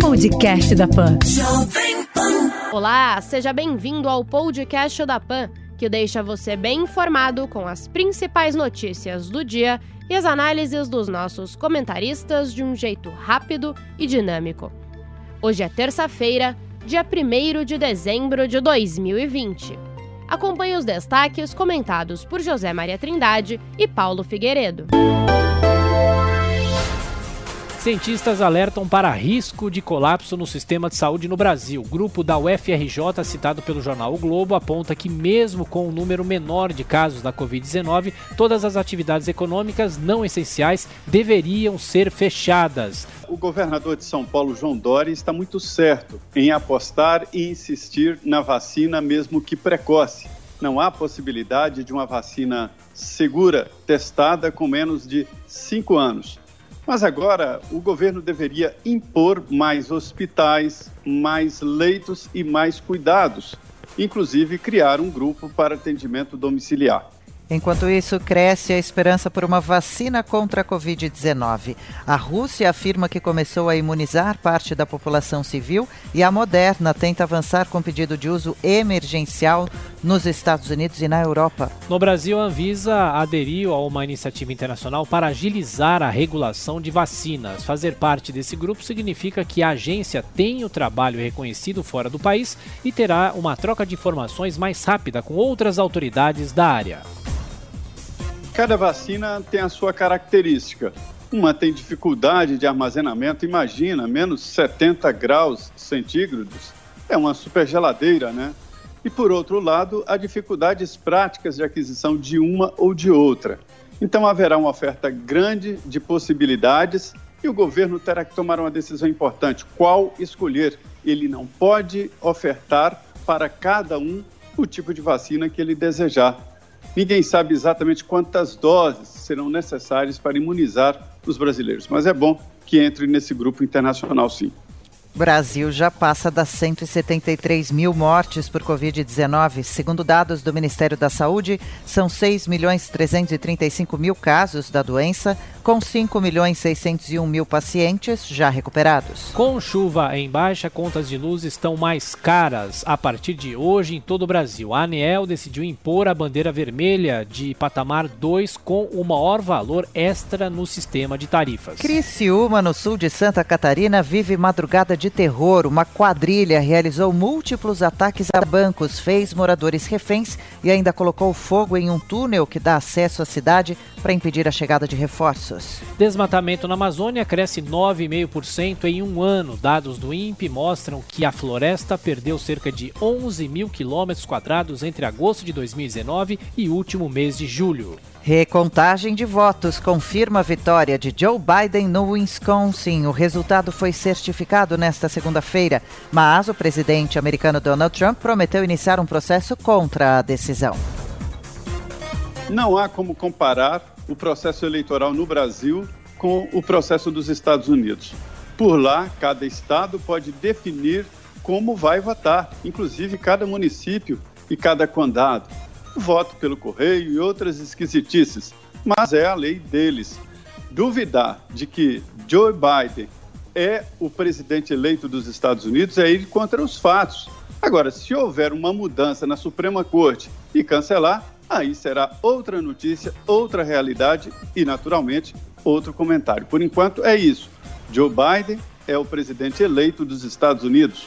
Podcast da Pan. Olá, seja bem-vindo ao podcast da Pan, que deixa você bem informado com as principais notícias do dia e as análises dos nossos comentaristas de um jeito rápido e dinâmico. Hoje é terça-feira, dia 1 de dezembro de 2020. Acompanhe os destaques comentados por José Maria Trindade e Paulo Figueiredo. Cientistas alertam para risco de colapso no sistema de saúde no Brasil. O grupo da UFRJ, citado pelo jornal O Globo, aponta que, mesmo com um número menor de casos da Covid-19, todas as atividades econômicas não essenciais deveriam ser fechadas. O governador de São Paulo, João Dória, está muito certo em apostar e insistir na vacina, mesmo que precoce. Não há possibilidade de uma vacina segura, testada com menos de cinco anos. Mas agora o governo deveria impor mais hospitais, mais leitos e mais cuidados, inclusive criar um grupo para atendimento domiciliar. Enquanto isso, cresce a esperança por uma vacina contra a Covid-19. A Rússia afirma que começou a imunizar parte da população civil e a Moderna tenta avançar com pedido de uso emergencial nos Estados Unidos e na Europa. No Brasil, a Anvisa aderiu a uma iniciativa internacional para agilizar a regulação de vacinas. Fazer parte desse grupo significa que a agência tem o trabalho reconhecido fora do país e terá uma troca de informações mais rápida com outras autoridades da área. Cada vacina tem a sua característica. Uma tem dificuldade de armazenamento, imagina, menos 70 graus centígrados. É uma super geladeira, né? E por outro lado, há dificuldades práticas de aquisição de uma ou de outra. Então haverá uma oferta grande de possibilidades e o governo terá que tomar uma decisão importante: qual escolher? Ele não pode ofertar para cada um o tipo de vacina que ele desejar. Ninguém sabe exatamente quantas doses serão necessárias para imunizar os brasileiros, mas é bom que entre nesse grupo internacional, sim. Brasil já passa das 173 mil mortes por Covid-19. Segundo dados do Ministério da Saúde, são 6 milhões 335 mil casos da doença, com 5 milhões 601 mil pacientes já recuperados. Com chuva em baixa, contas de luz estão mais caras a partir de hoje em todo o Brasil. A ANEEL decidiu impor a bandeira vermelha de patamar 2 com o maior valor extra no sistema de tarifas. Criciúma, no sul de Santa Catarina, vive madrugada de de terror, uma quadrilha realizou múltiplos ataques a bancos, fez moradores reféns e ainda colocou fogo em um túnel que dá acesso à cidade para impedir a chegada de reforços. Desmatamento na Amazônia cresce 9,5% em um ano. Dados do INPE mostram que a floresta perdeu cerca de 11 mil quilômetros quadrados entre agosto de 2019 e último mês de julho. Recontagem de votos confirma a vitória de Joe Biden no Wisconsin. O resultado foi certificado nesta segunda-feira, mas o presidente americano Donald Trump prometeu iniciar um processo contra a decisão. Não há como comparar o processo eleitoral no Brasil com o processo dos Estados Unidos. Por lá, cada estado pode definir como vai votar, inclusive cada município e cada condado voto pelo correio e outras esquisitices, mas é a lei deles. Duvidar de que Joe Biden é o presidente eleito dos Estados Unidos é ir contra os fatos. Agora, se houver uma mudança na Suprema Corte e cancelar, aí será outra notícia, outra realidade e, naturalmente, outro comentário. Por enquanto, é isso. Joe Biden é o presidente eleito dos Estados Unidos.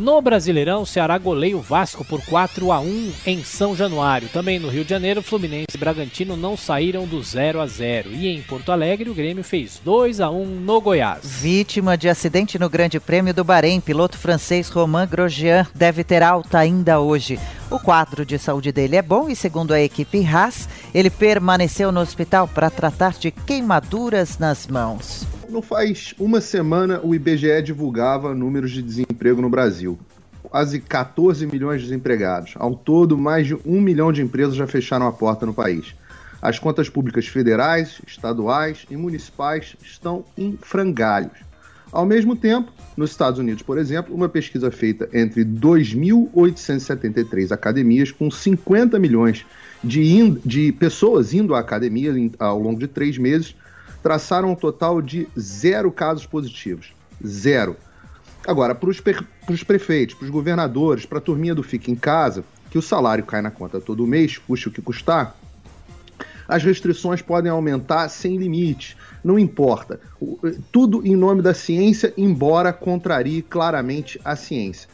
No Brasileirão, Ceará goleia o Vasco por 4 a 1 em São Januário. Também no Rio de Janeiro, Fluminense e Bragantino não saíram do 0 a 0. E em Porto Alegre, o Grêmio fez 2 a 1 no Goiás. Vítima de acidente no Grande Prêmio do Bahrein, piloto francês Romain Grosjean deve ter alta ainda hoje. O quadro de saúde dele é bom e, segundo a equipe Haas, ele permaneceu no hospital para tratar de queimaduras nas mãos. Não faz uma semana o IBGE divulgava números de desemprego no Brasil. Quase 14 milhões de desempregados. Ao todo, mais de um milhão de empresas já fecharam a porta no país. As contas públicas federais, estaduais e municipais estão em frangalhos. Ao mesmo tempo, nos Estados Unidos, por exemplo, uma pesquisa feita entre 2.873 academias, com 50 milhões de, de pessoas indo à academia ao longo de três meses, traçaram um total de zero casos positivos. Zero. Agora, para os prefeitos, para os governadores, para a turminha do Fique em Casa, que o salário cai na conta todo mês, custe o que custar, as restrições podem aumentar sem limite, não importa. Tudo em nome da ciência, embora contrarie claramente a ciência.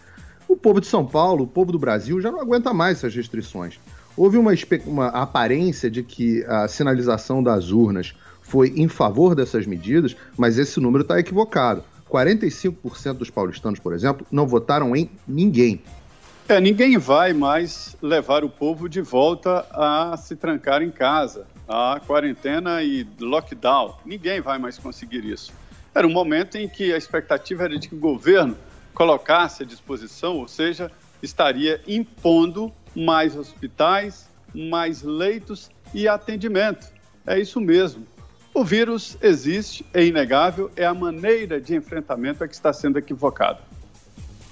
O povo de São Paulo, o povo do Brasil, já não aguenta mais essas restrições. Houve uma, uma aparência de que a sinalização das urnas foi em favor dessas medidas, mas esse número está equivocado. 45% dos paulistanos, por exemplo, não votaram em ninguém. É, ninguém vai mais levar o povo de volta a se trancar em casa, a quarentena e lockdown. Ninguém vai mais conseguir isso. Era um momento em que a expectativa era de que o governo colocasse à disposição, ou seja, estaria impondo mais hospitais, mais leitos e atendimento. É isso mesmo. O vírus existe, é inegável, é a maneira de enfrentamento é que está sendo equivocada.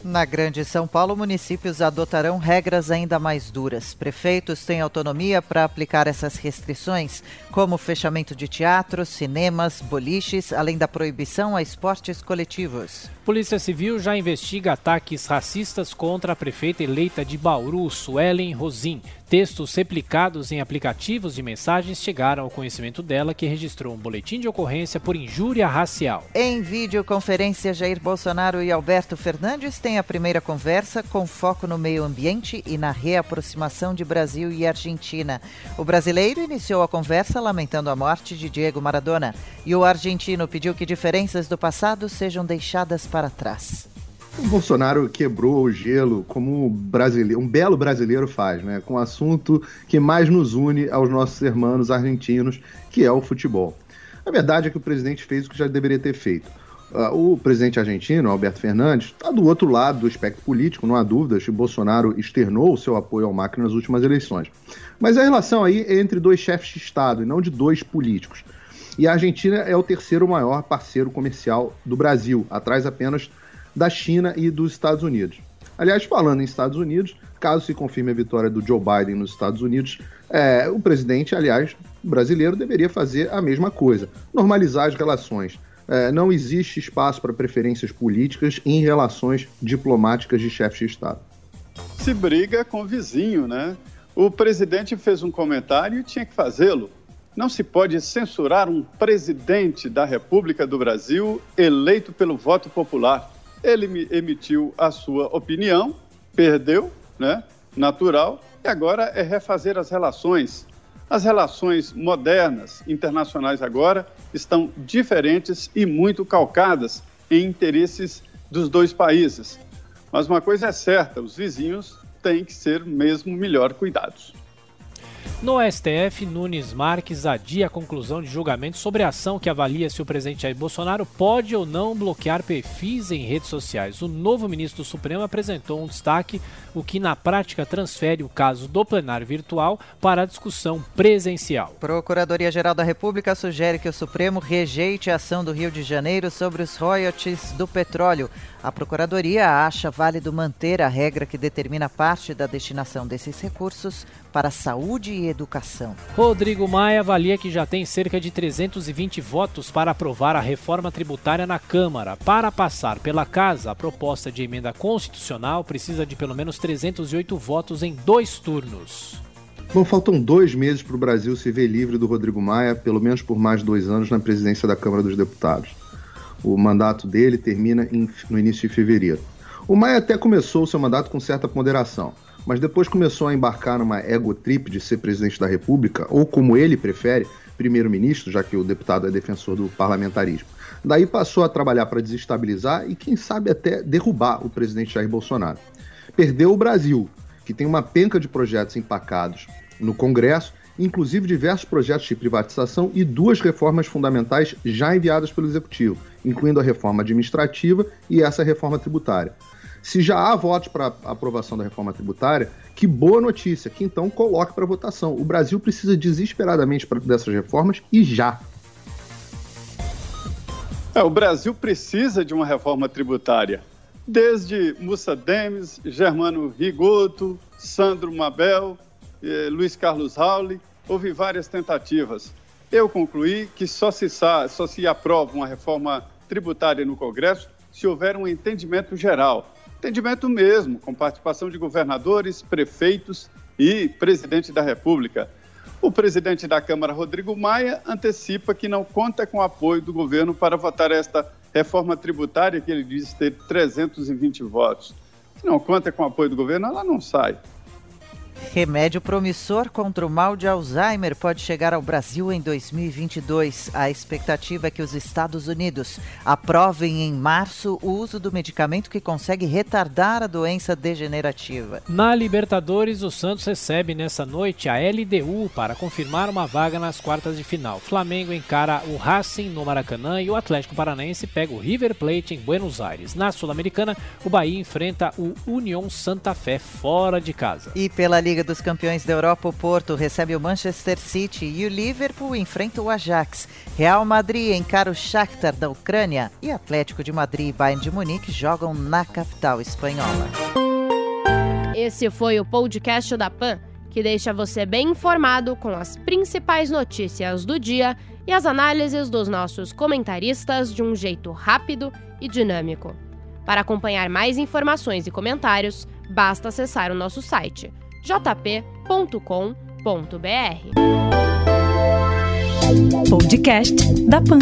Na Grande São Paulo, municípios adotarão regras ainda mais duras. Prefeitos têm autonomia para aplicar essas restrições, como fechamento de teatros, cinemas, boliches, além da proibição a esportes coletivos. Polícia Civil já investiga ataques racistas contra a prefeita eleita de Bauru, Suelen Rosim. Textos replicados em aplicativos de mensagens chegaram ao conhecimento dela, que registrou um boletim de ocorrência por injúria racial. Em videoconferência, Jair Bolsonaro e Alberto Fernandes têm a primeira conversa com foco no meio ambiente e na reaproximação de Brasil e Argentina. O brasileiro iniciou a conversa lamentando a morte de Diego Maradona e o argentino pediu que diferenças do passado sejam deixadas para trás. O Bolsonaro quebrou o gelo como um, brasileiro, um belo brasileiro faz, né? Com o assunto que mais nos une aos nossos irmãos argentinos, que é o futebol. A verdade é que o presidente fez o que já deveria ter feito. Uh, o presidente argentino, Alberto Fernandes, está do outro lado do espectro político, não há dúvidas, Bolsonaro externou o seu apoio ao Macri nas últimas eleições. Mas a relação aí é entre dois chefes de Estado e não de dois políticos. E a Argentina é o terceiro maior parceiro comercial do Brasil, atrás apenas da China e dos Estados Unidos. Aliás, falando em Estados Unidos, caso se confirme a vitória do Joe Biden nos Estados Unidos, é, o presidente, aliás, brasileiro, deveria fazer a mesma coisa: normalizar as relações. É, não existe espaço para preferências políticas em relações diplomáticas de chefes de Estado. Se briga com o vizinho, né? O presidente fez um comentário e tinha que fazê-lo. Não se pode censurar um presidente da República do Brasil eleito pelo voto popular. Ele emitiu a sua opinião, perdeu, né? Natural, e agora é refazer as relações. As relações modernas, internacionais agora, estão diferentes e muito calcadas em interesses dos dois países. Mas uma coisa é certa: os vizinhos têm que ser mesmo melhor cuidados. No STF, Nunes Marques adia a conclusão de julgamento sobre a ação que avalia se o presidente Jair Bolsonaro pode ou não bloquear perfis em redes sociais. O novo ministro do Supremo apresentou um destaque, o que na prática transfere o caso do plenário virtual para a discussão presencial. Procuradoria-Geral da República sugere que o Supremo rejeite a ação do Rio de Janeiro sobre os royalties do petróleo. A Procuradoria acha válido manter a regra que determina parte da destinação desses recursos para saúde e educação. Rodrigo Maia avalia que já tem cerca de 320 votos para aprovar a reforma tributária na Câmara. Para passar pela Casa, a proposta de emenda constitucional precisa de pelo menos 308 votos em dois turnos. Bom, faltam dois meses para o Brasil se ver livre do Rodrigo Maia, pelo menos por mais dois anos na presidência da Câmara dos Deputados. O mandato dele termina em, no início de fevereiro. O Maia até começou o seu mandato com certa ponderação, mas depois começou a embarcar numa ego trip de ser presidente da República, ou como ele prefere, primeiro-ministro, já que o deputado é defensor do parlamentarismo. Daí passou a trabalhar para desestabilizar e, quem sabe, até derrubar o presidente Jair Bolsonaro. Perdeu o Brasil, que tem uma penca de projetos empacados no Congresso inclusive diversos projetos de privatização e duas reformas fundamentais já enviadas pelo Executivo, incluindo a reforma administrativa e essa reforma tributária. Se já há votos para aprovação da reforma tributária, que boa notícia, que então coloque para votação. O Brasil precisa desesperadamente dessas reformas e já. É, o Brasil precisa de uma reforma tributária. Desde Mussa Demes, Germano Rigoto, Sandro Mabel, eh, Luiz Carlos Rauli, houve várias tentativas. eu concluí que só se, só se aprova uma reforma tributária no Congresso se houver um entendimento geral. Entendimento mesmo, com participação de governadores, prefeitos e presidente da República. O presidente da Câmara, Rodrigo Maia, antecipa que não conta com o apoio do governo para votar esta reforma tributária, que ele diz ter 320 votos. Se não conta com o apoio do governo, ela não sai. Remédio promissor contra o mal de Alzheimer pode chegar ao Brasil em 2022. A expectativa é que os Estados Unidos aprovem em março o uso do medicamento que consegue retardar a doença degenerativa. Na Libertadores, o Santos recebe nessa noite a LDU para confirmar uma vaga nas quartas de final. Flamengo encara o Racing no Maracanã e o Atlético Paranaense pega o River Plate em Buenos Aires. Na Sul-Americana, o Bahia enfrenta o União Santa Fé fora de casa. E pela Liga dos Campeões da Europa, o Porto recebe o Manchester City e o Liverpool enfrenta o Ajax. Real Madrid encara o Shakhtar da Ucrânia e Atlético de Madrid e Bayern de Munique jogam na capital espanhola. Esse foi o podcast da PAN, que deixa você bem informado com as principais notícias do dia e as análises dos nossos comentaristas de um jeito rápido e dinâmico. Para acompanhar mais informações e comentários, basta acessar o nosso site jp.com.br. Podcast da Pan.